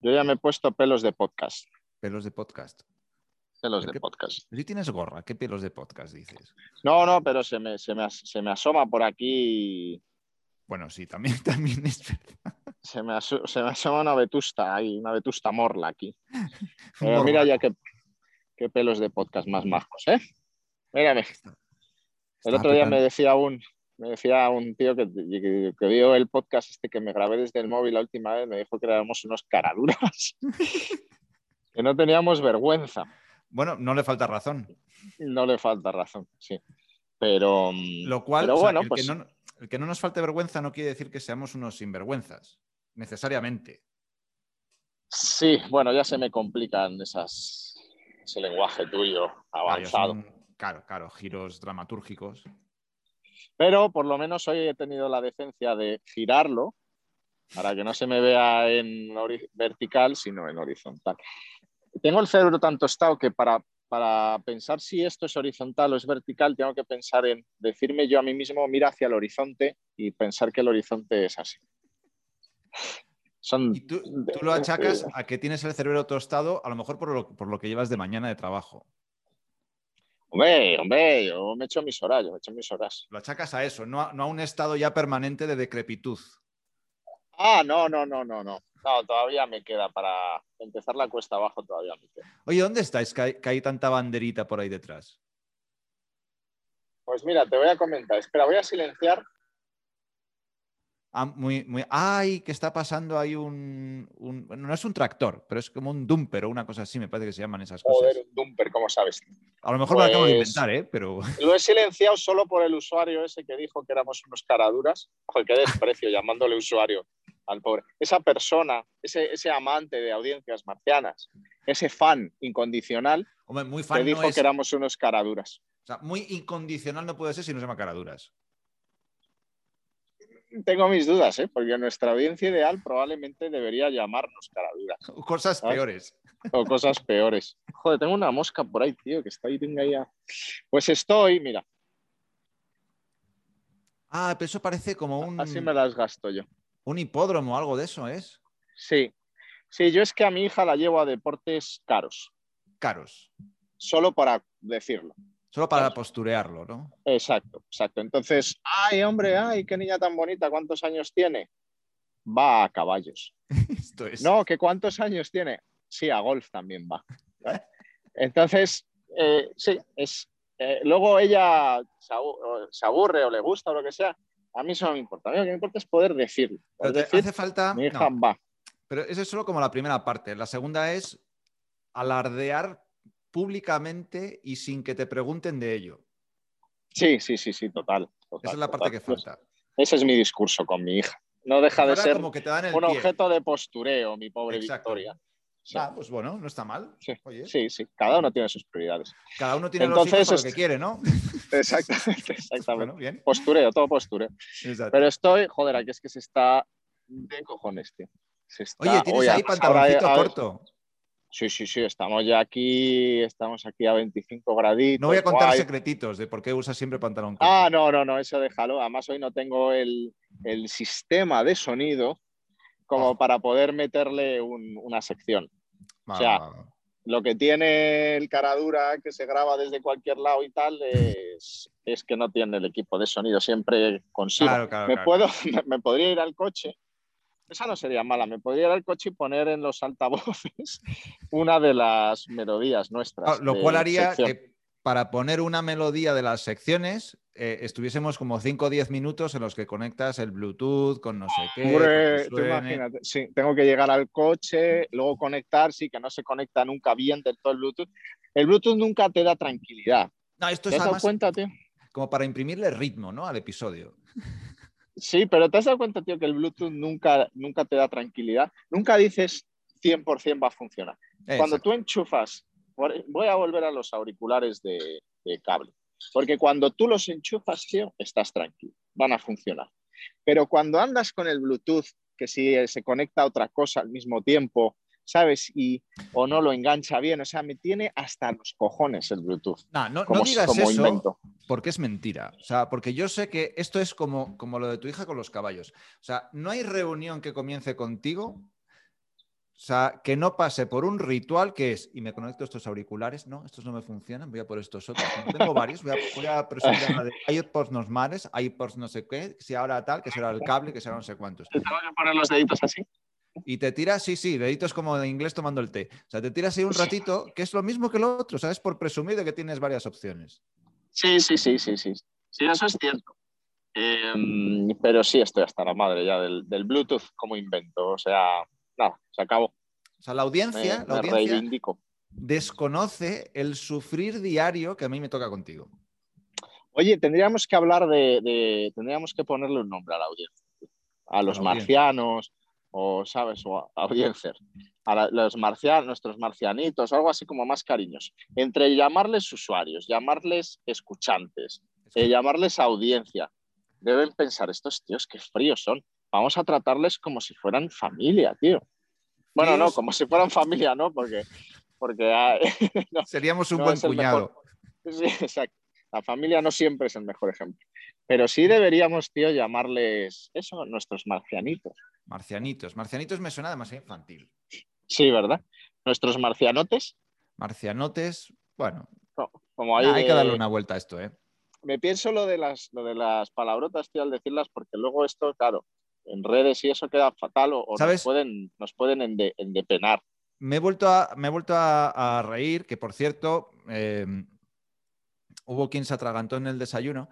Yo ya me he puesto pelos de podcast. Pelos de podcast. Pelos ¿Pero de qué- podcast. Si tienes gorra, ¿qué pelos de podcast dices? No, no, pero se me, se me, as- se me asoma por aquí. Bueno, sí, también, también es verdad. Se me, se me asoma una vetusta ahí, una vetusta morla aquí. Pero mira ya qué, qué pelos de podcast más majos, ¿eh? Mírame. El otro día me decía un, me decía un tío que, que, que vio el podcast este que me grabé desde el móvil la última vez, me dijo que éramos unos caraduras, que no teníamos vergüenza. Bueno, no le falta razón. No le falta razón, sí. Pero, mm, Lo cual, pero o sea, bueno, el, pues que no, el que no nos falte vergüenza no quiere decir que seamos unos sinvergüenzas, necesariamente. sí, bueno, ya se me complican esas, ese lenguaje tuyo avanzado. claro, claro, giros dramatúrgicos. Pero por lo menos hoy he tenido la decencia de girarlo para que no se me vea en vertical, sino en horizontal. Tengo el cerebro tan tostado que para, para pensar si esto es horizontal o es vertical, tengo que pensar en decirme yo a mí mismo, mira hacia el horizonte y pensar que el horizonte es así. Son, Y tú, tú lo achacas a que tienes el cerebro tostado, a lo mejor por lo, por lo que llevas de mañana de trabajo. Hombre, hombre, yo me echo mis horas, yo me echo mis horas. Lo achacas a eso, no a, no a un estado ya permanente de decrepitud. Ah, no, no, no, no, no. No, todavía me queda para empezar la cuesta abajo, todavía me queda. Oye, ¿dónde estáis que hay, que hay tanta banderita por ahí detrás? Pues mira, te voy a comentar. Espera, voy a silenciar. Ah, muy, muy... ¡Ay! Que está pasando ahí un, no es un tractor, pero es como un dumper o una cosa así, me parece que se llaman esas cosas. Un dumper, ¿cómo sabes? A lo mejor me lo acabo de Pues- inventar, ¿eh? Pero Lo he silenciado solo por el usuario ese que dijo que éramos unos caraduras. Joder, qué desprecio llamándole usuario al pobre. Esa persona, ese, ese amante de audiencias marcianas, ese fan incondicional hombre, muy que fan dijo no es... que éramos unos caraduras. O sea, muy incondicional no puede ser si no se llama caraduras. Tengo mis dudas, ¿eh? porque nuestra audiencia ideal probablemente debería llamarnos caraduras Cosas ¿Sabes? peores. o cosas peores. Joder, tengo una mosca por ahí, tío, que está ahí, tenga ahí. a- Pues estoy, mira, Ah, pero eso parece como un, así me las gasto yo. un hipódromo o algo de eso, ¿es? Sí, sí, yo es que a mi hija la llevo a deportes caros, Caros. solo para decirlo. Solo para posturearlo, ¿no? Exacto, exacto. Entonces, ay, hombre, ay, qué niña tan bonita, ¿cuántos años tiene? Va a caballos. Esto es. No, ¿que cuántos años tiene? Sí, a golf también va. ¿vale? Entonces, eh, sí, es. eh, luego ella se aburre o le gusta o lo que sea. A mí eso no me importa. A mí lo que me importa es poder decirlo. Pero te decir, hace falta. mi hija no, va. pero eso es solo como la primera parte. La segunda es alardear públicamente y sin que te pregunten de ello. Sí, sí, sí, sí, total. total, Esa es la parte que falta. Ese es mi discurso con mi hija. No deja de ser como que te dan un pie. objeto de postureo, mi pobre Exacto. Victoria. Sí, Ah, pues bueno, no está mal. Sí. Oye, sí, sí, cada uno tiene sus prioridades. cada uno tiene los Entonces, hijos con lo que quiere, ¿no? Exactamente, exactamente. Bueno, bien. Postureo, todo postureo. Exacto. Pero estoy, joder, aquí es que se está de cojones, tío. Se está- Oye, tienes Oye, ahí pantaloncito ahora- corto. Sí, sí, sí, estamos ya aquí, estamos aquí a 25 graditos. No voy a contar guay. secretitos de por qué usas siempre pantalón corto. Ah, no, no, no, eso déjalo. Además, hoy no tengo el, el sistema de sonido como Oh. para poder meterle un- una sección. Va, o sea. Lo que tiene el caradura que se graba desde cualquier lado y tal es, es que no tiene el equipo de sonido siempre consigo. Claro, claro, me, claro. puedo, me podría ir al coche. Esa no sería mala. Me podría ir al coche y poner en los altavoces una de las melodías nuestras. Ah, Lo cual haría sección. que para poner una melodía de las secciones eh, estuviésemos como 5 o 10 minutos en los que conectas el Bluetooth con no sé qué. Hombre, tú imagínate, sí, tengo que llegar al coche, luego conectar, sí, que no se conecta nunca bien del todo el Bluetooth. El Bluetooth nunca te da tranquilidad. No, esto ¿Te es has dado cuenta, tío? como para imprimirle ritmo ¿no? al episodio. Sí, pero ¿te has dado cuenta, tío, que el Bluetooth nunca, nunca te da tranquilidad? Nunca dices 100% va a funcionar. Cuando tú enchufas, voy a volver a los auriculares de, de cable, porque cuando tú los enchufas, tío, estás tranquilo, van a funcionar. Pero cuando andas con el Bluetooth, que si se conecta a otra cosa al mismo tiempo, ¿sabes? Y o no lo engancha bien, o sea, me tiene hasta los cojones el Bluetooth. No, no, no digas como eso invento. porque es mentira. O sea, porque yo sé que esto es como, como lo de tu hija con los caballos. O sea, no hay reunión que comience contigo O sea, que no pase por un ritual que es, y me conecto a estos auriculares, no, estos no me funcionan, voy a por estos otros. Como tengo varios, voy a, voy a presumir una de iPods normales, iPods no sé qué, si ahora tal, que será el cable, que será no sé cuántos. ¿Te tengo que poner los deditos así? Y te tiras, sí, sí, deditos como de inglés tomando el té. O sea, te tiras ahí un ratito, que es lo mismo que lo otro, ¿sabes? Por presumir de que tienes varias opciones. Sí, sí, sí, sí, sí. Sí, eso es cierto. Em, pero sí estoy hasta la madre ya del, del Bluetooth como invento. O sea, nada, se acabó. O sea, la audiencia, Me, la me audiencia reivindico. desconoce el sufrir diario que a mí me toca contigo. Oye, tendríamos que hablar de, de- Tendríamos que ponerle un nombre a la audiencia. A los marcianos, o, ¿sabes? O a audiencia. A la- los nuestros marcianitos, algo así como más cariños. Entre llamarles usuarios, llamarles escuchantes, eh, llamarles audiencia. Deben pensar, estos tíos qué fríos son. Vamos a tratarles como si fueran familia, tío. Bueno, no, como si fueran familia, ¿no? Porque, porque ah, no, Seríamos un no buen cuñado. Sí, exacto. La familia no siempre es el mejor ejemplo. Pero sí deberíamos, tío, llamarles eso, nuestros marcianitos. Marcianitos. Marcianitos me suena demasiado infantil. Sí, ¿verdad? Nuestros marcianotes. Marcianotes, bueno, Como hay que darle una vuelta a esto, ¿eh? Me pienso lo de las, lo de las palabrotas, tío, al decirlas, porque luego esto, claro, en redes y eso queda fatal o, o nos ¿Sabes? pueden, nos pueden ende- endepenar. Me he vuelto a, me he vuelto a, a reír, que por cierto, eh, hubo quien se atragantó en el desayuno,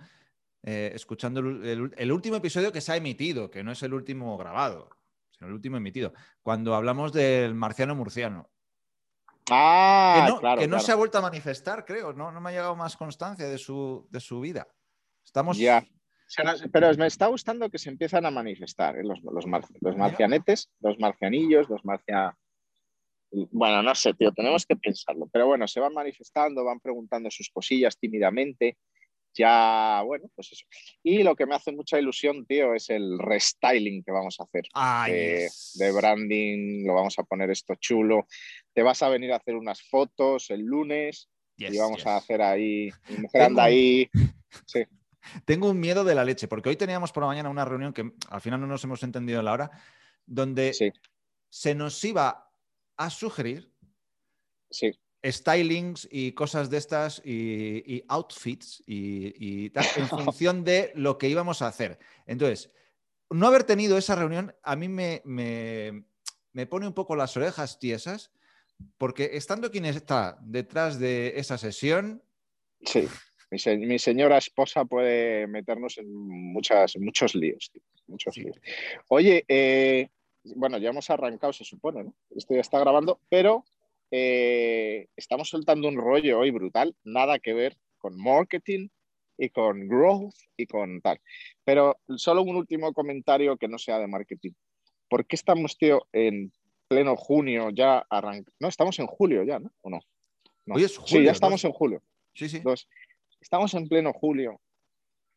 eh, escuchando el, el- el último episodio que se ha emitido, que no es el último grabado, sino el último emitido, cuando hablamos del marciano murciano. Ah, que no, claro. que no claro. se ha vuelto a manifestar, creo, no, no me ha llegado más constancia de su, de su vida. Estamos... Ya. Pero me está gustando que se empiezan a manifestar ¿eh? los, los, mar- los marcianetes, los marcianillos, los marcia... Bueno, no sé, tío, tenemos que pensarlo. Pero bueno, se van manifestando, van preguntando sus cosillas tímidamente. Ya, bueno, pues eso. Y lo que me hace mucha ilusión, tío, es el restyling que vamos a hacer. Ay, de, branding, lo vamos a poner esto chulo. Te vas a venir a hacer unas fotos el lunes yes, y vamos yes. a hacer ahí. Mi mujer Tengo anda un- ahí. Sí. Tengo un miedo de la leche, porque hoy teníamos por la mañana una reunión que al final no nos hemos entendido en la hora, donde Sí, se nos iba a sugerir sí. Stylings y cosas de estas y, y outfits y, y tal, en función de lo que íbamos a hacer. Entonces, no haber tenido esa reunión a mí me, me, me pone un poco las orejas tiesas, porque estando quien está detrás de esa sesión, Sí, mi, se- mi señora esposa puede meternos en muchas, muchos líos. tío, muchos Sí. líos. Oye, eh, bueno, ya hemos arrancado, se supone, ¿no? Esto ya está grabando, pero eh, estamos soltando un rollo hoy brutal, nada que ver con marketing y con growth y con tal. Pero solo un último comentario que no sea de marketing. ¿Por qué estamos, tío, en pleno junio ya arrancando? No, estamos en julio ya, ¿no? ¿O no? No. Hoy es sí, julio, ya estamos ¿no? en julio. sí, sí. Dos. Estamos en pleno julio.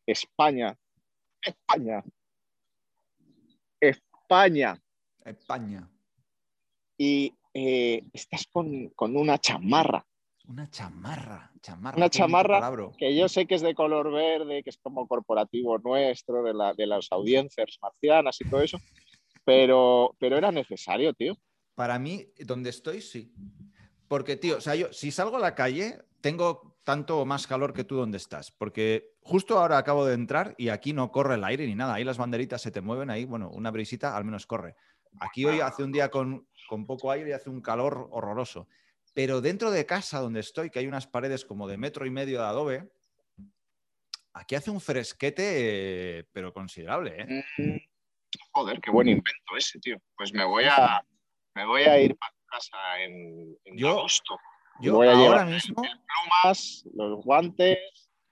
España. España. España. España. Y eh, estás con, con una chamarra. Una chamarra, chamarra. Una chamarra que yo sé que es de color verde, que es como corporativo nuestro, de, la, de las audiencias marcianas y todo eso. Pero, pero era necesario, tío. Para mí, donde estoy, sí. Porque, tío, o sea, yo si salgo a la calle, tengo tanto o más calor que tú donde estás. Porque justo ahora acabo de entrar y aquí no corre el aire ni nada. Ahí las banderitas se te mueven, ahí, bueno, una brisita al menos corre. Aquí hoy hace un día con, con poco aire y hace un calor horroroso. Pero dentro de casa donde estoy, que hay unas paredes como de metro y medio de adobe, aquí hace un fresquete, eh, pero considerable, ¿eh? Mm, Joder, qué buen invento ese, tío. Pues me voy a, me voy a ir para casa en, en Yo- agosto. Yo Voy a ahora llevar mismo, Plumas, los guantes,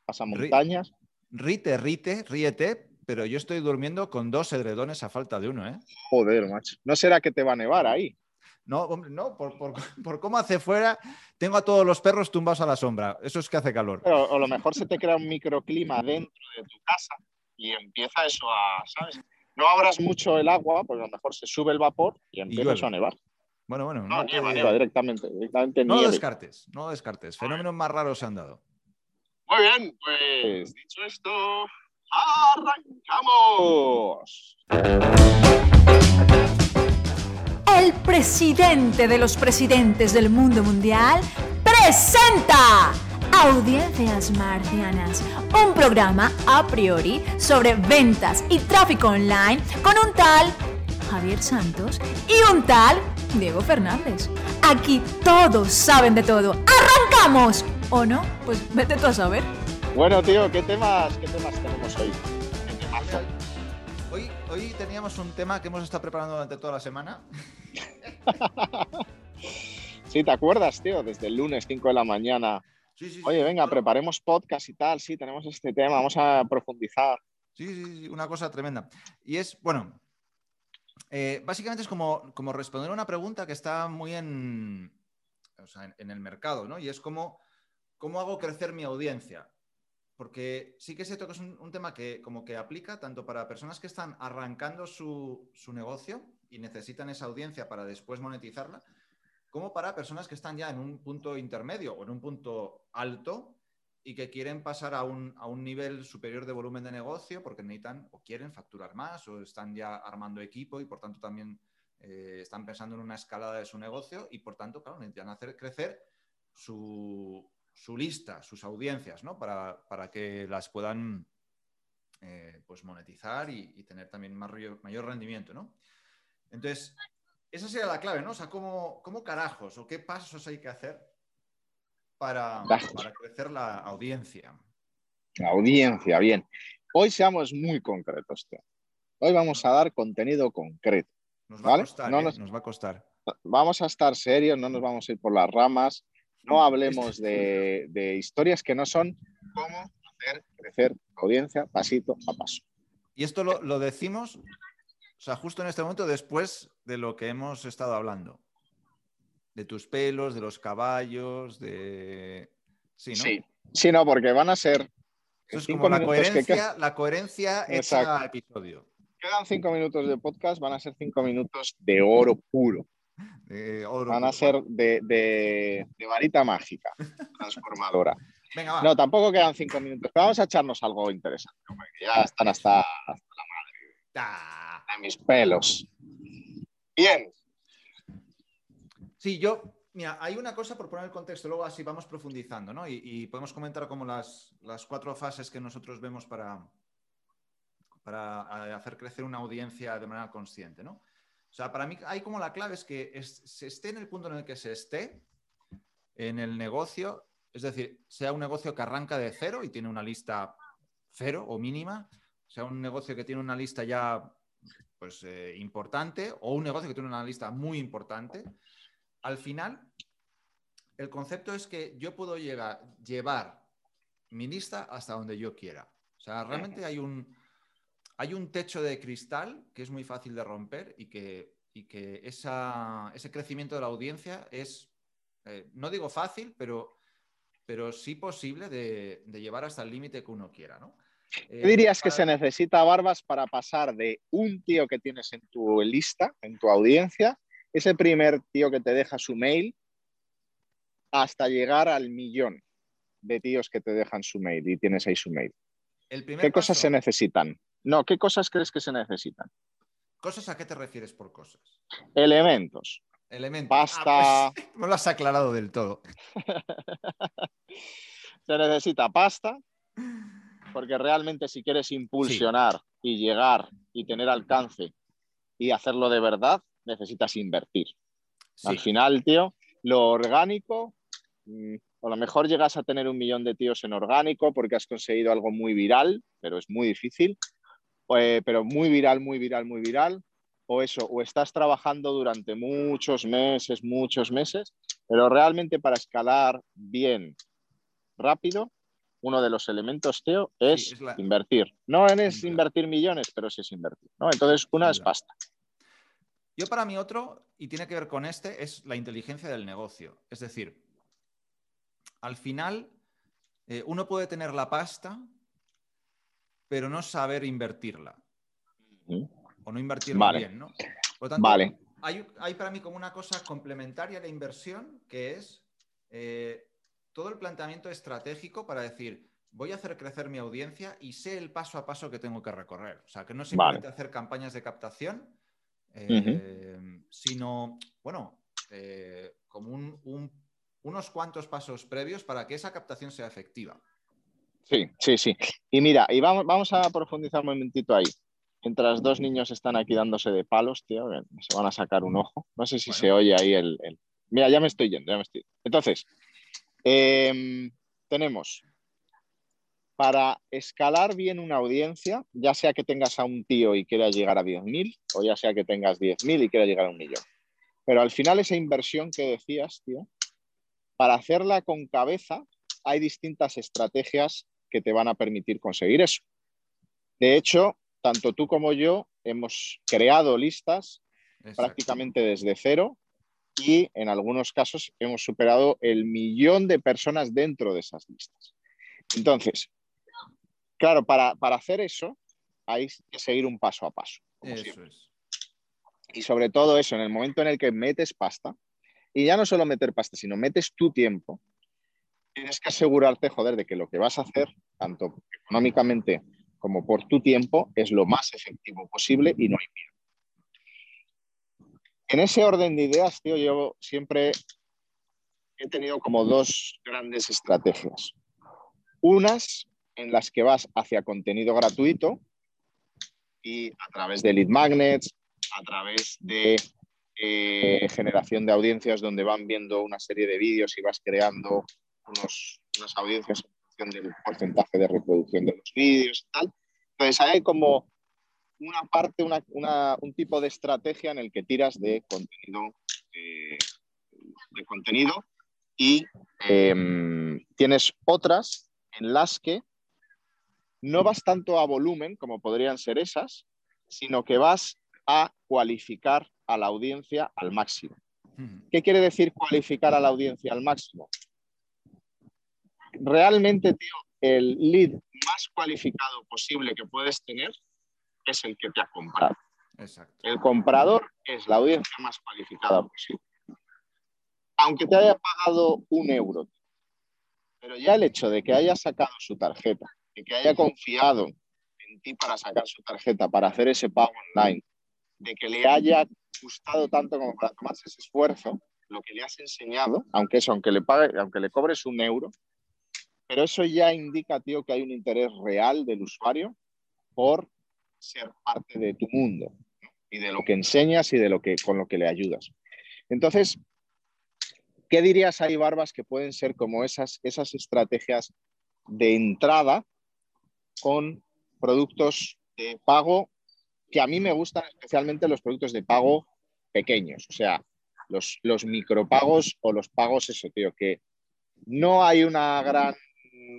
pasamontañas. rite, rite, ríete, pero yo estoy durmiendo con dos edredones a falta de uno, ¿eh? Joder, macho. ¿No será que te va a nevar ahí? No, hombre, no, por, por- por cómo hace fuera, tengo a todos los perros tumbados a la sombra. Eso es que hace calor. Pero a lo mejor se te crea un microclima dentro de tu casa y empieza eso a, ¿sabes? No abras mucho el agua, porque a lo mejor se sube el vapor y empieza eso a nevar. Bueno, bueno, No, no, nieva, nieva directamente. Directamente no nieve. descartes, no descartes. Fenómenos más raros se han dado. Muy bien, pues dicho esto, ¡arrancamos! El presidente de los presidentes del mundo mundial, presenta Audiencias Marcianas, un programa a priori sobre ventas y tráfico online con un tal Javier Santos y un tal Diego Fernández. Aquí todos saben de todo. ¡Arrancamos! ¿O no? Pues vete tú a saber. Bueno, tío, ¿qué temas, qué temas tenemos hoy? Hoy, hoy teníamos un tema que hemos estado preparando durante toda la semana. sí, ¿te acuerdas, tío? Desde el lunes 5 de la mañana. Sí, sí, Oye, sí, venga, preparemos podcast y tal. Sí, tenemos este tema, vamos a profundizar. Sí, sí, sí, una cosa tremenda. Y es, bueno, eh, básicamente es como, como responder a una pregunta que está muy en, o sea, en, en el mercado, ¿no? Y es como, ¿cómo hago crecer mi audiencia? Porque sí que es cierto que es un, tema que como que aplica tanto para personas que están arrancando su, su negocio y necesitan esa audiencia para después monetizarla, como para personas que están ya en un punto intermedio o en un punto alto y que quieren pasar a un, a un nivel superior de volumen de negocio porque necesitan o quieren facturar más o están ya armando equipo y por tanto también eh, están pensando en una escalada de su negocio y por tanto, claro, necesitan hacer crecer su, su lista, sus audiencias, ¿no? Para, para que las puedan eh, pues monetizar y, y tener también más mayor rendimiento, ¿no? Entonces, esa sería la clave, ¿no? O sea, ¿cómo, cómo carajos o qué pasos hay que hacer para, crecer la audiencia? La audiencia, bien. Hoy seamos muy concretos, tío. Hoy vamos a dar contenido concreto. Nos va ¿Vale? a costar, No ¿eh? nos- nos va a costar. Vamos a estar serios, no nos vamos a ir por las ramas. No hablemos de, de historias que no son cómo hacer crecer la audiencia pasito a paso. Y esto lo, lo decimos, o sea, justo en este momento después de lo que hemos estado hablando. De tus pelos, de los caballos, de... Sí, ¿no? Sí. Sí, no, porque van a ser Eso es cinco como la minutos que coherencia, la coherencia hecha Exacto. episodio. quedan cinco minutos de podcast, van a ser cinco minutos de oro puro. de oro Van a ser de, de- de varita mágica, transformadora. Venga, va. No, tampoco quedan cinco minutos, pero vamos a echarnos algo interesante, hombre, que ya están hasta, hasta Ah. de mis pelos. Bien, Sí, yo, mira, hay una cosa por poner el contexto, luego así vamos profundizando, ¿no? Y, y podemos comentar como las, las cuatro fases que nosotros vemos para, para eh, hacer crecer una audiencia de manera consciente, ¿no? O sea, para mí hay como la clave es que es- se esté en el punto en el que se esté en el negocio, es decir, sea un negocio que arranca de cero y tiene una lista cero o mínima, sea un negocio que tiene una lista ya pues eh, importante o un negocio que tiene una lista muy importante, al final el concepto es que yo puedo llegar, llevar mi lista hasta donde yo quiera. O sea, realmente hay un, hay un techo de cristal que es muy fácil de romper y que, y que esa- ese crecimiento de la audiencia es, eh, no digo fácil, pero, pero sí posible de, de llevar hasta el límite que uno quiera, ¿no? Eh, ¿qué dirías que se necesita, Barbas, para pasar de un tío que tienes en tu lista, en tu audiencia, ese primer tío que te deja su mail, hasta llegar al millón de tíos que te dejan su mail y tienes ahí su mail? El ¿Qué cosas se necesitan? No, ¿qué cosas crees que se necesitan? ¿Cosas a qué te refieres por cosas? Elementos. Elementos. Pasta. Ah, pues, no lo has aclarado del todo. Se necesita pasta, porque realmente si quieres impulsionar y llegar y tener alcance y hacerlo de verdad, necesitas invertir. Sí. Al final, tío, lo orgánico, mm, a lo mejor llegas a tener un millón de tíos en orgánico porque has conseguido algo muy viral, pero es muy difícil. Eh, pero muy viral, muy viral, muy viral. O eso, o estás trabajando durante muchos meses, muchos meses, pero realmente para escalar bien, rápido, uno de los elementos, Teo, es, Sí, es la- invertir. No es Invertir. millones, pero sí es invertir. ¿no? Entonces, una es pasta. Yo para mí otro, y tiene que ver con este, es la inteligencia del negocio. Es decir, al final eh, uno puede tener la pasta, pero no saber invertirla. O no invertirla Vale. bien, ¿no? Por lo tanto, Vale. hay, hay para mí como una cosa complementaria a la inversión, que es eh, todo el planteamiento estratégico para decir, voy a hacer crecer mi audiencia y sé el paso a paso que tengo que recorrer. O sea, que no simplemente hacer campañas de captación, eh, sino, bueno, eh, como unos cuantos pasos previos para que esa captación sea efectiva. Sí, sí, sí. Y mira, y vamos, vamos a profundizar un momentito ahí. Mientras dos niños están aquí dándose de palos, tío, se van a sacar un ojo. No sé si se oye ahí el, Mira, ya me estoy yendo, ya me estoy. Entonces, em, tenemos para escalar bien una audiencia, ya sea que tengas a un tío y quieras llegar a 10.000, o ya sea que tengas 10.000 y quieras llegar a un millón. Pero al final esa inversión que decías, tío, para hacerla con cabeza, hay distintas estrategias que te van a permitir conseguir eso. De hecho, tanto tú como yo hemos creado listas prácticamente desde cero y en algunos casos hemos superado el millón de personas dentro de esas listas. Entonces, Claro, para, hacer eso hay que seguir un paso a paso. eso es. Y sobre todo eso, en el momento en el que metes pasta, y ya no solo meter pasta, sino metes tu tiempo, tienes que asegurarte, joder, de que lo que vas a hacer, tanto económicamente como por tu tiempo, es lo más efectivo posible y no hay miedo. En ese orden de ideas, tío, yo siempre he tenido como dos grandes estrategias. Unas en las que vas hacia contenido gratuito y a través de lead magnets, a través de eh, generación de audiencias donde van viendo una serie de vídeos y vas creando unos, unas audiencias en función del porcentaje de reproducción de los vídeos y tal. Entonces hay como una parte, un tipo de estrategia en el que tiras de contenido, eh, de contenido y em, tienes otras en las que no vas tanto a volumen, como podrían ser esas, sino que vas a cualificar a la audiencia al máximo. ¿Qué quiere decir cualificar a la audiencia al máximo? Realmente, tío, el lead más cualificado posible que puedes tener es el que te ha comprado. El comprador es la audiencia más cualificada posible. Aunque te haya pagado un euro, pero ya el hecho de que haya sacado su tarjeta, que haya confiado en ti para sacar su tarjeta, para hacer ese pago online, de que le haya gustado tanto como para tomarse ese esfuerzo, lo que le has enseñado, aunque eso, aunque le pague, aunque le cobres un euro, pero eso ya indica, tío, que hay un interés real del usuario por ser parte de tu mundo y de lo que enseñas y de lo que con lo que le ayudas. Entonces, ¿qué dirías ahí, Barbas, que pueden ser como esas, esas estrategias de entrada con productos de pago que a mí me gustan especialmente los productos de pago pequeños, o sea, los, los micropagos o los pagos, eso, tío, que no hay una gran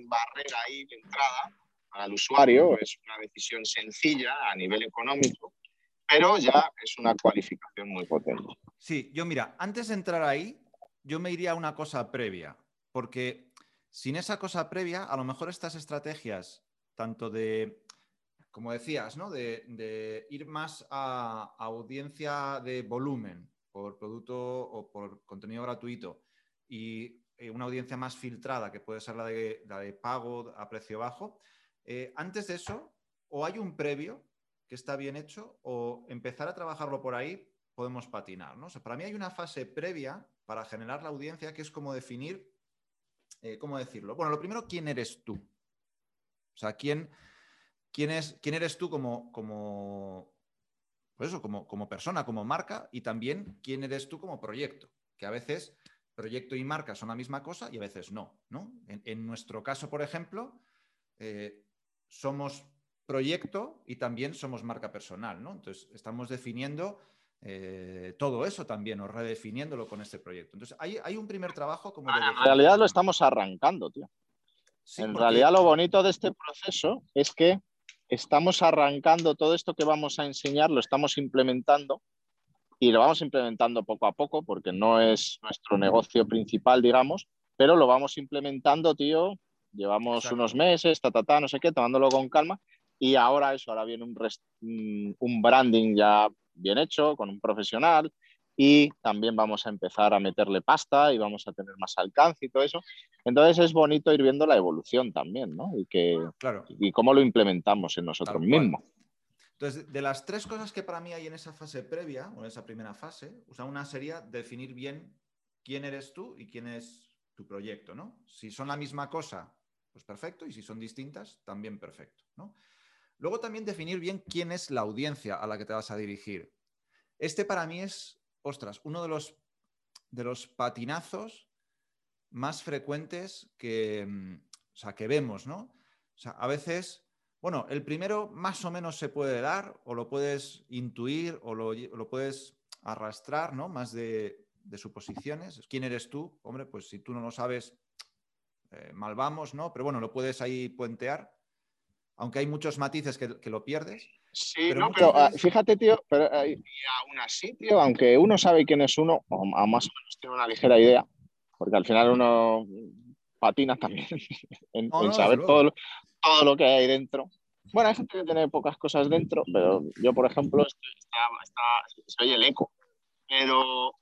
barrera ahí de entrada al usuario, es una decisión sencilla a nivel económico, pero ya es una cualificación muy potente. Sí, yo mira, antes de entrar ahí, yo me iría a una cosa previa, porque sin esa cosa previa, a lo mejor estas estrategias tanto de, como decías, ¿no? de, ir más a, audiencia de volumen por producto o por contenido gratuito y eh, una audiencia más filtrada, que puede ser la de, la de pago a precio bajo. Eh, antes de eso, o hay un previo que está bien hecho, o empezar a trabajarlo por ahí podemos patinar. ¿no? para mí hay una fase previa para generar la audiencia que es como definir, eh, ¿cómo decirlo? Bueno, lo primero, ¿quién eres tú? O sea, ¿quién, quién, es, quién eres tú como, como, pues eso, como, como persona, como marca y también quién eres tú como proyecto? Que a veces proyecto y marca son la misma cosa y a veces no. ¿no? En, nuestro caso, por ejemplo, eh, somos proyecto y también somos marca personal. ¿no? Entonces, estamos definiendo eh, todo eso también o redefiniéndolo con este proyecto. Entonces, hay, hay un primer trabajo como... en realidad lo estamos arrancando, tío en realidad lo bonito de este proceso es que estamos arrancando todo esto que vamos a enseñar, lo estamos implementando y lo vamos implementando poco a poco porque no es nuestro negocio principal, digamos, pero lo vamos implementando, tío. Llevamos unos meses, ta, ta, ta, no sé qué, tomándolo con calma y ahora eso, ahora viene un, un branding ya bien hecho con un profesional y también vamos a empezar a meterle pasta y vamos a tener más alcance y todo eso. Entonces es bonito ir viendo la evolución también, ¿no? Y, que, claro. y cómo lo implementamos en nosotros mismos. Entonces, de las tres cosas que para mí hay en esa fase previa, o en esa primera fase, una sería definir bien quién eres tú y quién es tu proyecto, ¿no? Si son la misma cosa, pues perfecto, y si son distintas, también perfecto, ¿no? Luego también definir bien quién es la audiencia a la que te vas a dirigir. Este para mí es, ostras, uno de los, de los patinazos más frecuentes que, mm, o sea, que vemos, ¿no? O sea, a veces bueno, el primero más o menos se puede dar, o lo puedes intuir, o lo, puedes arrastrar, ¿no? Más de, suposiciones. ¿Quién eres tú? Hombre, pues si tú no lo sabes, eh, mal vamos, ¿no? Pero bueno, lo puedes ahí puentear, aunque hay muchos matices que, lo pierdes. Sí, pero, no, pero ah, fíjate, tío, pero, y aún así, tío, aunque uno sabe quién es uno, o más o menos tiene una ligera idea, porque al final uno patina también en, saber todo, todo lo que hay dentro. Bueno, hay gente que tiene pocas cosas dentro, pero yo, por ejemplo, soy el eco. Pero,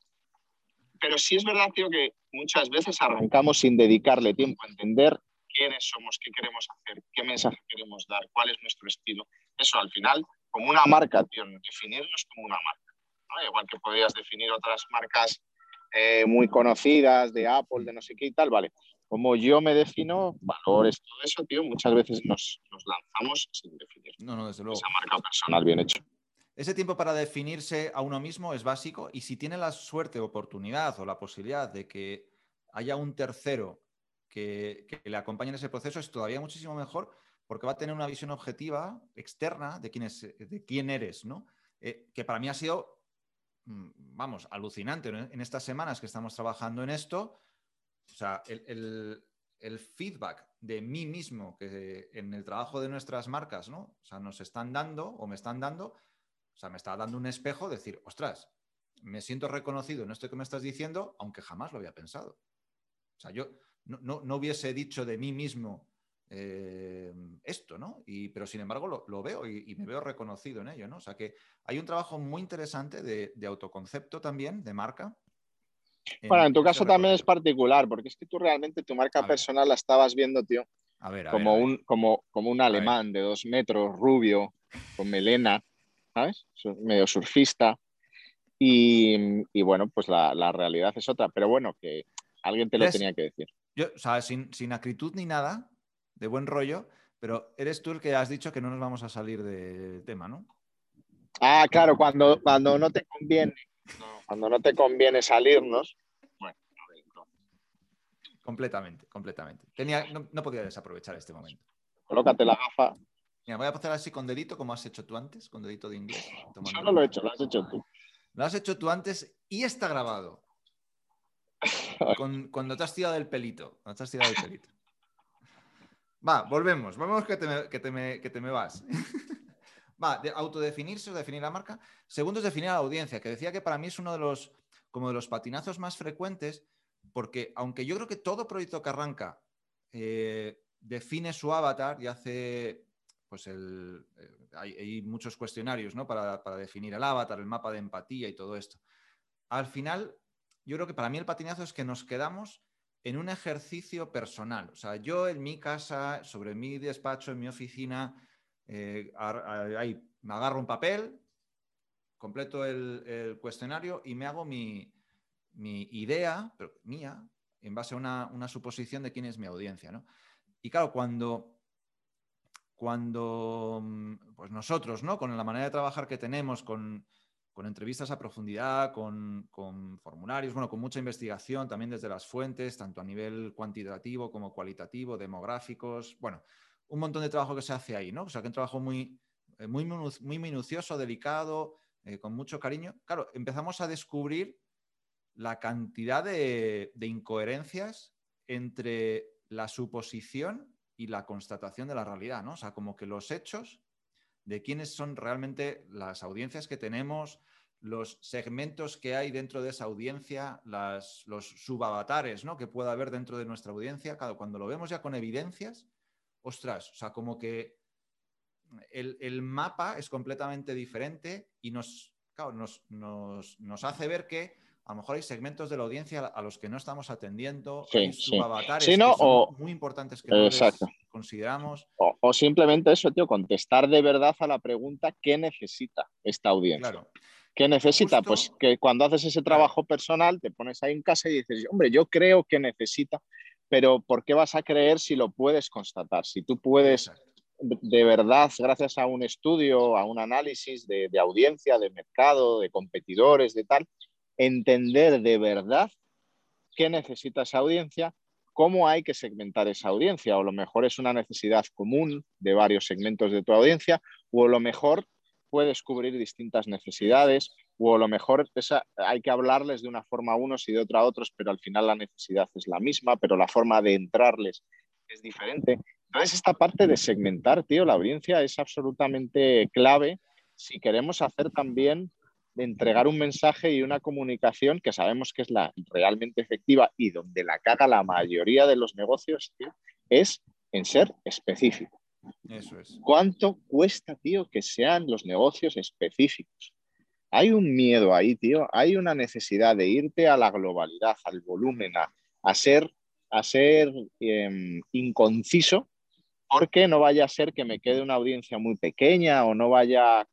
pero sí es verdad, tío, que muchas veces arrancamos sin dedicarle tiempo a entender quiénes somos, qué queremos hacer, qué mensaje queremos dar, cuál es nuestro estilo. Eso al final, como una marca, tío, definirnos como una marca. Igual que podrías definir otras marcas eh, muy conocidas de Apple, de no sé qué y tal, vale como yo me defino, valores, todo eso, tío, muchas veces nos, lanzamos sin definir. No, no, desde luego. Esa marca personal bien hecho. Ese tiempo para definirse a uno mismo es básico y si tiene la suerte, oportunidad o la posibilidad de que haya un tercero que, le acompañe en ese proceso, es todavía muchísimo mejor porque va a tener una visión objetiva, externa, de quién, es, de quién eres, ¿no? Eh, que para mí ha sido, mm, vamos, alucinante en estas semanas que estamos trabajando en esto o sea, el, feedback de mí mismo que en el trabajo de nuestras marcas, ¿no? O sea, nos están dando o me están dando, o sea, me está dando un espejo, decir, ostras, me siento reconocido en esto que me estás diciendo, aunque jamás lo había pensado. O sea, yo no, hubiese dicho de mí mismo eh, esto, ¿no? Y, pero sin embargo lo, veo y, me veo reconocido en ello, ¿no? O sea que hay un trabajo muy interesante de, de autoconcepto también, de marca, bueno, en tu caso también es particular, porque es que tú realmente tu marca personal la estabas viendo, tío, como, Un, como, como un alemán de dos metros, rubio, con melena, ¿sabes? Medio surfista. Y, bueno, pues la, realidad es otra, pero bueno, que alguien te lo tenía que decir. Yo, o sea, sin, acritud ni nada, de buen rollo, pero eres tú el que has dicho que no nos vamos a salir del tema, ¿no? Ah, claro, cuando, cuando no te conviene cuando no te conviene salirnos, bueno, Completamente, completamente. Tenía, no, podía desaprovechar este momento. Colócate la gafa. Mira, voy a hacer así con dedito, como has hecho tú antes, con dedito de inglés. Yo no lo he hecho, lo has hecho tú. Lo has hecho tú antes y está grabado. cuando te has tirado el pelito. Cuando te has tirado el pelito. Va, volvemos. Volvemos que te que te me, que te me vas. Va, de autodefinirse o definir la marca. Segundo es definir la audiencia, que decía que para mí es uno de los, como de los patinazos más frecuentes, porque aunque yo creo que todo proyecto que arranca eh, define su avatar y hace, pues eh, hay, muchos cuestionarios ¿no? para, para definir el avatar, el mapa de empatía y todo esto. Al final, yo creo que para mí el patinazo es que nos quedamos en un ejercicio personal. O sea, yo en mi casa, sobre mi despacho, en mi oficina, eh, ahí me agarro un papel, completo el, cuestionario y me hago mi, idea, pero mía, en base a una, suposición de quién es mi audiencia. ¿no? Y claro, cuando, cuando pues nosotros, ¿no? con la manera de trabajar que tenemos, con, entrevistas a profundidad, con, con, formularios, bueno, con mucha investigación también desde las fuentes, tanto a nivel cuantitativo como cualitativo, demográficos, bueno, un montón de trabajo que se hace ahí, ¿no? O sea, que un trabajo muy, eh, muy, muy minucioso, delicado, eh, con mucho cariño. Claro, empezamos a descubrir la cantidad de, incoherencias entre la suposición y la constatación de la realidad, ¿no? O sea, como que los hechos de quiénes son realmente las audiencias que tenemos, los segmentos que hay dentro de esa audiencia, los subavatares ¿no? que pueda haber dentro de nuestra audiencia. Claro, cuando lo vemos ya con evidencias, ostras, o sea, como que el, mapa es completamente diferente y nos, nos, hace ver que a lo mejor hay segmentos de la audiencia a los que no estamos atendiendo, sí, subavatares que son muy importantes que no consideramos. O, simplemente eso, tío, contestar de verdad a la pregunta ¿qué necesita esta audiencia? Claro. ¿Qué necesita? Pues que cuando haces ese trabajo personal te pones ahí en casa y dices, hombre, yo creo que necesita, pero ¿por qué vas a creer si lo puedes constatar? Si tú puedes de verdad, gracias a un estudio, a un análisis de, audiencia, de mercado, de competidores, de tal, entender de verdad qué necesita esa audiencia, cómo hay que segmentar esa audiencia, o lo mejor es una necesidad común de varios segmentos de tu audiencia, o a lo mejor puedes cubrir distintas necesidades, o a lo mejor hay que hablarles de una forma a unos y de otra a otros, pero al final la necesidad es la misma, pero la forma de entrarles es diferente. Entonces, esta parte de segmentar, tío, la audiencia es absolutamente clave si queremos hacer también de entregar un mensaje y una comunicación que sabemos que es la realmente efectiva y donde la caga la mayoría de los negocios, tío, es en ser específico. Eso es. ¿Cuánto cuesta, tío, que sean los negocios específicos? Hay un miedo ahí, tío. Hay una necesidad de irte a la globalidad, al volumen, a, ser, a ser em, inconciso porque no vaya a ser que me quede una audiencia muy pequeña o no vaya a,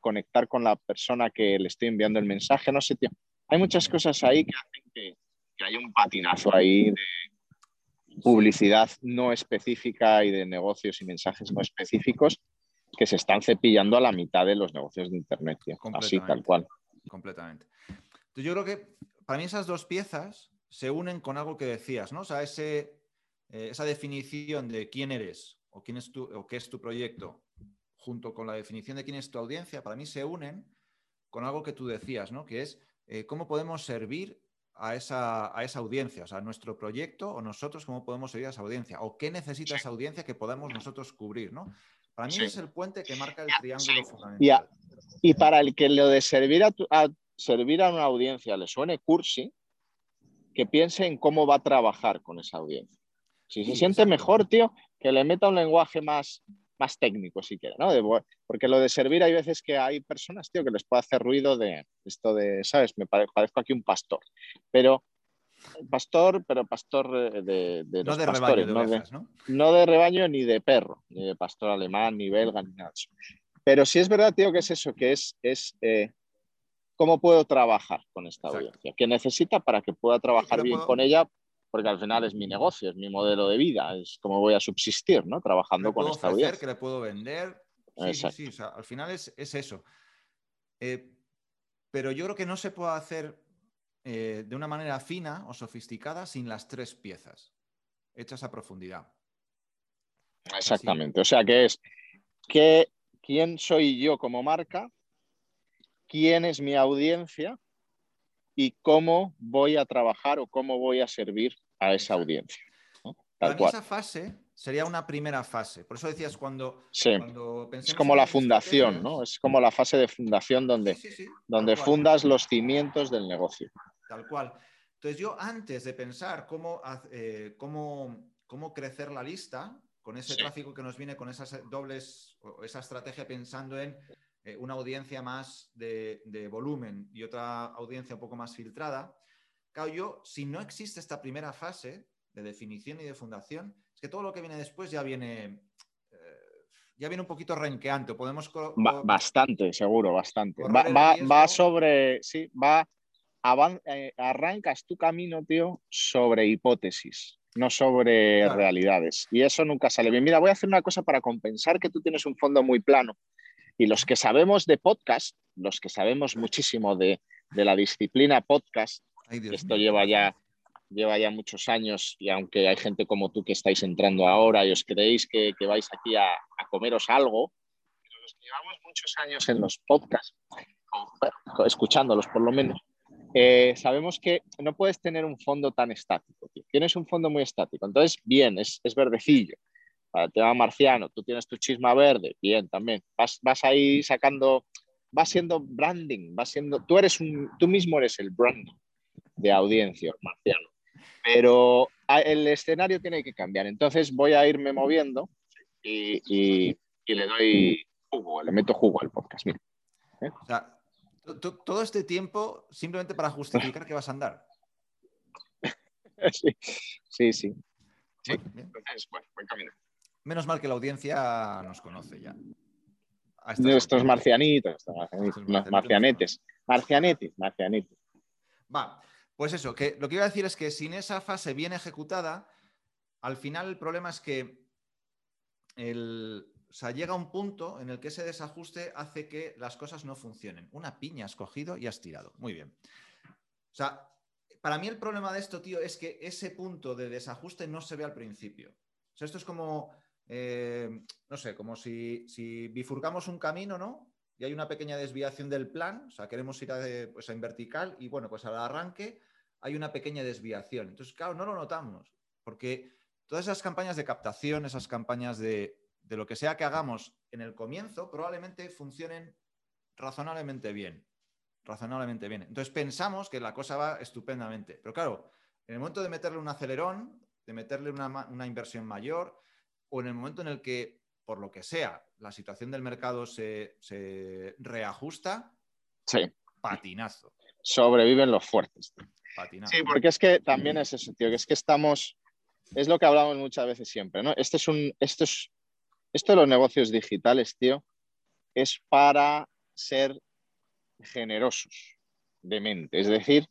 conectar con la persona que le estoy enviando el mensaje, no sé, tío. Hay muchas cosas ahí que hacen que, que hay un patinazo ahí de publicidad no específica y de negocios y mensajes no específicos que se están cepillando a la mitad de los negocios de Internet, tío. así tal cual. Completamente. Entonces yo creo que para mí esas dos piezas se unen con algo que decías, ¿no? O sea, ese eh, esa definición de quién eres o, quién es tu, o qué es tu proyecto, junto con la definición de quién es tu audiencia, para mí se unen con algo que tú decías, ¿no? que es eh, cómo podemos servir a esa, a esa, audiencia, o sea, nuestro proyecto o nosotros cómo podemos servir a esa audiencia, o qué necesita esa audiencia que podamos nosotros cubrir. ¿no? Para mí es el puente que marca el triángulo fundamental. Y, para el que lo de servir a, a, servir a una audiencia le suene cursi, que piense en cómo va a trabajar con esa audiencia. Si se siente mejor, tío, que le meta un lenguaje más, más técnico, si quiere, ¿no? porque lo de servir hay veces que hay personas, tío, que les puede hacer ruido de esto de, ¿sabes? Me parezco aquí un pastor. Pero pastor, pero pastor de, de no de pastores, rebaño, no, ¿no? de rebaño ni de perro, ni de pastor alemán, ni belga, ni nada. Pero sí es verdad, tío, que es eso, que es, es eh, cómo puedo trabajar con esta audiencia, qué necesita para que pueda trabajar bien con ella porque al final es mi negocio, es mi modelo de vida, es como voy a subsistir, ¿no? Trabajando con esta audiencia. que le puedo vender. Sí, sí, sí, al final es, eso. Eh, pero yo creo que no se puede hacer eh, de una manera fina o sofisticada sin las tres piezas hechas a profundidad. Exactamente. O sea que es que, quién soy yo como marca, quién es mi audiencia y cómo voy a trabajar o cómo voy a servir a esa audiencia. Mí esa fase sería una primera fase. Por eso decías cuando, es como la fundación, ¿no? Es como la fase de fundación donde, donde fundas los cimientos del negocio. Tal cual. Entonces yo antes de pensar cómo, eh, cómo, cómo crecer la lista, con ese tráfico que nos viene, con esas dobles, esa estrategia pensando en eh, una audiencia más de, volumen y otra audiencia un poco más filtrada. Claro, yo, si no existe esta primera fase de definición y de fundación, es que todo lo que viene después ya viene, eh, ya viene un poquito renqueante. Podemos bastante, seguro, bastante. Va, sobre, sí, va, eh, arrancas tu camino, tío, sobre hipótesis no sobre realidades. Y eso nunca sale bien. Mira, voy a hacer una cosa para compensar que tú tienes un fondo muy plano y los que sabemos de podcast, los que sabemos muchísimo de, la disciplina podcast, esto lleva ya, lleva ya muchos años y aunque hay gente como tú que estáis entrando ahora y os creéis que, vais aquí a, comeros algo, pero los que llevamos muchos años en los podcasts, escuchándolos por lo menos, eh, sabemos que no puedes tener un fondo tan estático. Tienes un fondo muy estático. Entonces, bien, es, es verdecillo para el tema marciano, tú tienes tu chisma verde, bien, también. Vas, vas ahí sacando, va siendo branding, va siendo, tú eres un, tú mismo eres el branding de audiencia marciano. Pero el escenario tiene que cambiar. Entonces voy a irme moviendo y, le doy jugo, le meto jugo al podcast. ¿eh? O sea, todo este tiempo simplemente para justificar que vas a andar. sí, sí, sí. Entonces, bueno, buen camino. Menos mal que la audiencia nos conoce ya. Alturas. marcianitos, marcianitos marcianetes. Marcianetes, marcianetes. Va, pues eso, que lo que iba a decir es que sin esa fase bien ejecutada, al final el problema es que el, o sea, llega un punto en el que ese desajuste hace que las cosas no funcionen. Una piña has cogido y has tirado. Muy bien. O sea, para mí el problema de esto, tío, es que ese punto de desajuste no se ve al principio. O sea, esto es como, eh, no sé, como si, si bifurcamos un camino, ¿no? Y hay una pequeña desviación del plan, o sea, queremos ir pues, en vertical y bueno, pues al arranque hay una pequeña desviación. Entonces, claro, no lo notamos, porque todas esas campañas de captación, esas campañas de, de lo que sea que hagamos en el comienzo, probablemente funcionen razonablemente bien. Razonablemente bien. Entonces pensamos que la cosa va estupendamente. Pero claro, en el momento de meterle un acelerón, de meterle una, una inversión mayor, o en el momento en el que, por lo que sea, la situación del mercado se, se reajusta, Sí, patinazo. sobreviven los fuertes. patinazo. Sí, porque es que también es eso, tío, que es que estamos, es lo que hablamos muchas veces siempre, ¿no? Este es un, esto es, esto de los negocios digitales, tío, es para ser generosos de mente, es decir,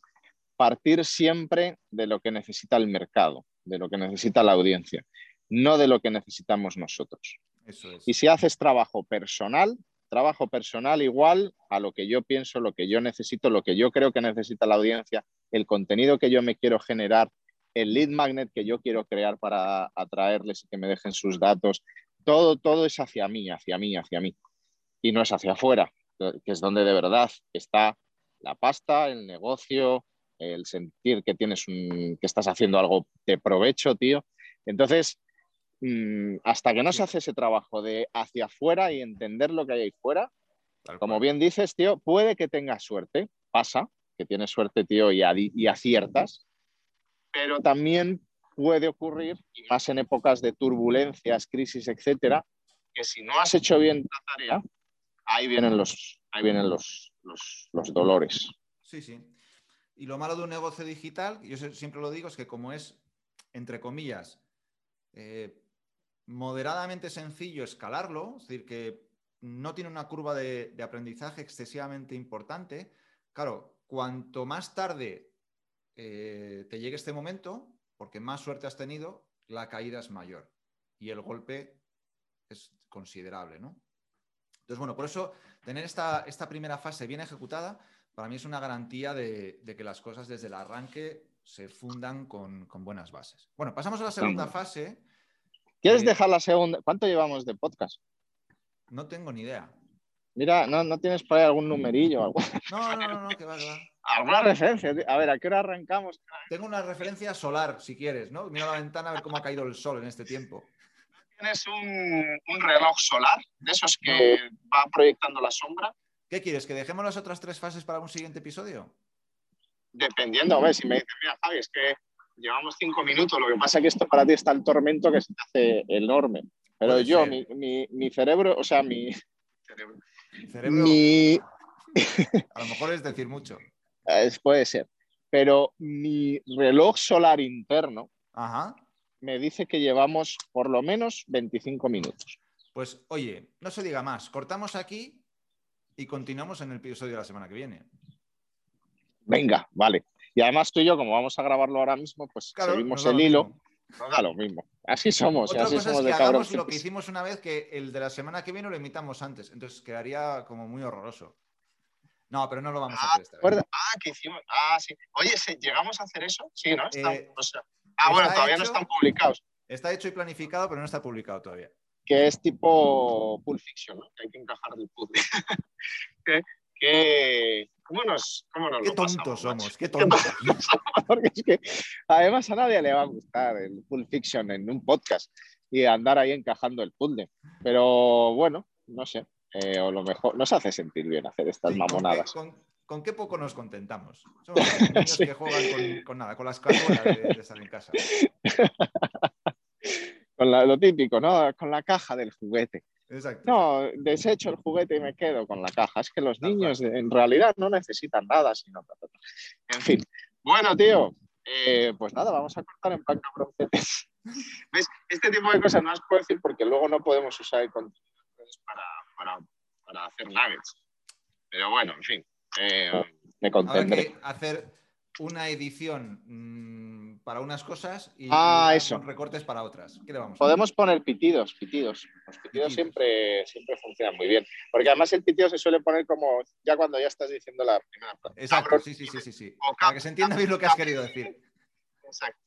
partir siempre de lo que necesita el mercado, de lo que necesita la audiencia, no de lo que necesitamos nosotros. Eso es. Y si haces trabajo personal, trabajo personal igual a lo que yo pienso, lo que yo necesito, lo que yo creo que necesita la audiencia, el contenido que yo me quiero generar, el lead magnet que yo quiero crear para atraerles y que me dejen sus datos, todo, todo es hacia mí, hacia mí, hacia mí. Y no es hacia afuera, que es donde de verdad está la pasta, el negocio, el sentir que tienes un, que estás haciendo algo de provecho, tío. Entonces, mm, hasta que no se hace ese trabajo de hacia afuera y entender lo que hay ahí fuera, Tal como cual. bien dices, tío, puede que tengas suerte, pasa, que tienes suerte, tío, y, y aciertas, pero también puede ocurrir, y más en épocas de turbulencias, crisis, etcétera, que si no has hecho bien la tarea, ahí vienen los, ahí vienen los, los, dolores. Sí, sí. Y lo malo de un negocio digital, yo siempre lo digo, es que como es, entre comillas, eh, moderadamente sencillo escalarlo, es decir, que no tiene una curva de, de aprendizaje excesivamente importante, claro, cuanto más tarde eh, te llegue este momento, porque más suerte has tenido, la caída es mayor y el golpe es considerable, ¿no? Entonces, bueno, por eso tener esta, esta primera fase bien ejecutada para mí es una garantía de, de que las cosas desde el arranque se fundan con, con buenas bases. Bueno, pasamos a la segunda fase. ¿Quieres Eh, dejar la segunda? ¿Cuánto llevamos de podcast? No tengo ni idea. Mira, ¿no, no tienes por ahí algún numerillo? algo- No, no, no, no, que va, que va. ¿Alguna referencia? tío? A ver, ¿a qué hora arrancamos? Tengo una referencia solar, si quieres, ¿no? Mira la ventana a ver cómo ha caído el sol en este tiempo. Tienes un, un reloj solar, de esos que va proyectando la sombra. ¿Qué quieres? ¿Que dejemos las otras tres fases para un siguiente episodio? Dependiendo, a ver, si me dices, mira, Javi, es que llevamos cinco minutos, lo que pasa es que esto para ti está el tormento que se te hace enorme. Pero Puede yo, mi- mi cerebro, o sea, mi, cerebro, Cerebro, mi- a lo mejor es decir mucho. Eh, puede ser, pero mi reloj solar interno Ajá. me dice que llevamos por lo menos 25 minutos. Pues oye, no se diga más. Cortamos aquí y continuamos en el episodio de la semana que viene. Venga, vale. Y además tú y yo, como vamos a grabarlo ahora mismo, pues Claro, seguimos el lo hilo. da lo mismo. Así somos, Otra así cosa es somos que de hagamos lo que hicimos una vez, que el de la semana que viene lo emitamos antes. Entonces quedaría como muy horroroso. No, pero no lo vamos a hacer esta vez. Ah, que hicimos. Ah, sí. Oye, ¿sí- ¿llegamos a hacer eso? Sí, ¿no? Está- Eh, o sea- ah, bueno, todavía no están publicados. Está hecho y planificado, pero no está publicado todavía. Que es tipo Pulp Fiction, ¿no? Que hay que encajar el puzzle. que, que- ¿Cómo nos, cómo nos Qué pasamos, tontos somos, qué tontos. Porque es que además a nadie le va a gustar el Pulp Fiction en un podcast y andar ahí encajando el puzzle. Pero bueno, no sé. Eh, o lo mejor nos hace sentir bien hacer estas Sí, ¿con qué- mamonadas. Con, con qué poco nos contentamos? Somos niños Sí. que juegan con, con nada, con las cazuelas de, de estar en casa. Con la- lo típico, ¿no? Con la caja del juguete. Exacto. No, desecho el juguete y me quedo con la caja. Es que los niños en realidad no necesitan nada, sino... En fin. Bueno, tío, eh, pues nada, vamos a cortar en pan cabroncetes. ¿Ves? Este tipo de cosas no las puedo decir porque luego no podemos usar el contenido para, para, para hacer nuggets. Pero bueno, en fin, eh, me hacer una edición mm, para unas cosas y, Ah, eso. recortes para otras. ¿Qué le vamos a Podemos poner pitidos, pitidos. Los pitidos Pitidos. siempre, siempre funcionan muy bien. Porque además el pitido se suele poner como ya cuando ya estás diciendo la primera. Exacto, Cabrón. sí, sí, sí, sí, sí. Para que se entienda bien lo que has querido decir. Exacto.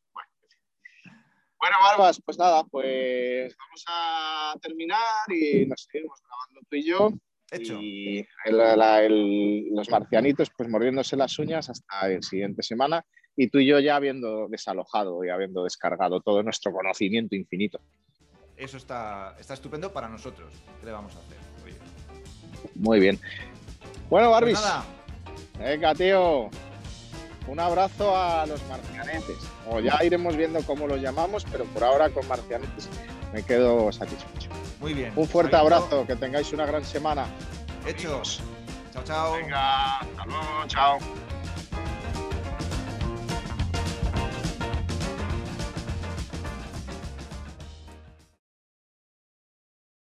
Bueno, Barbas, pues nada, pues vamos a terminar y nos seguimos grabando tú y yo. Hecho. Y el- la- el- los marcianitos, pues mordiéndose las uñas hasta la siguiente semana. Y tú y yo ya habiendo desalojado y habiendo descargado todo nuestro conocimiento infinito. Eso está, está estupendo para nosotros. ¿Qué le vamos a hacer? Oye. Muy bien. Bueno, Pues Barbis, nada, venga, tío. Un abrazo a los marcianetes. O ya iremos viendo cómo los llamamos, pero por ahora con marcianetes me quedo satisfecho. muy bien. Un fuerte Sabiendo- abrazo, que tengáis una gran semana. Hecho. Chao, chao. Venga, hasta luego, chao.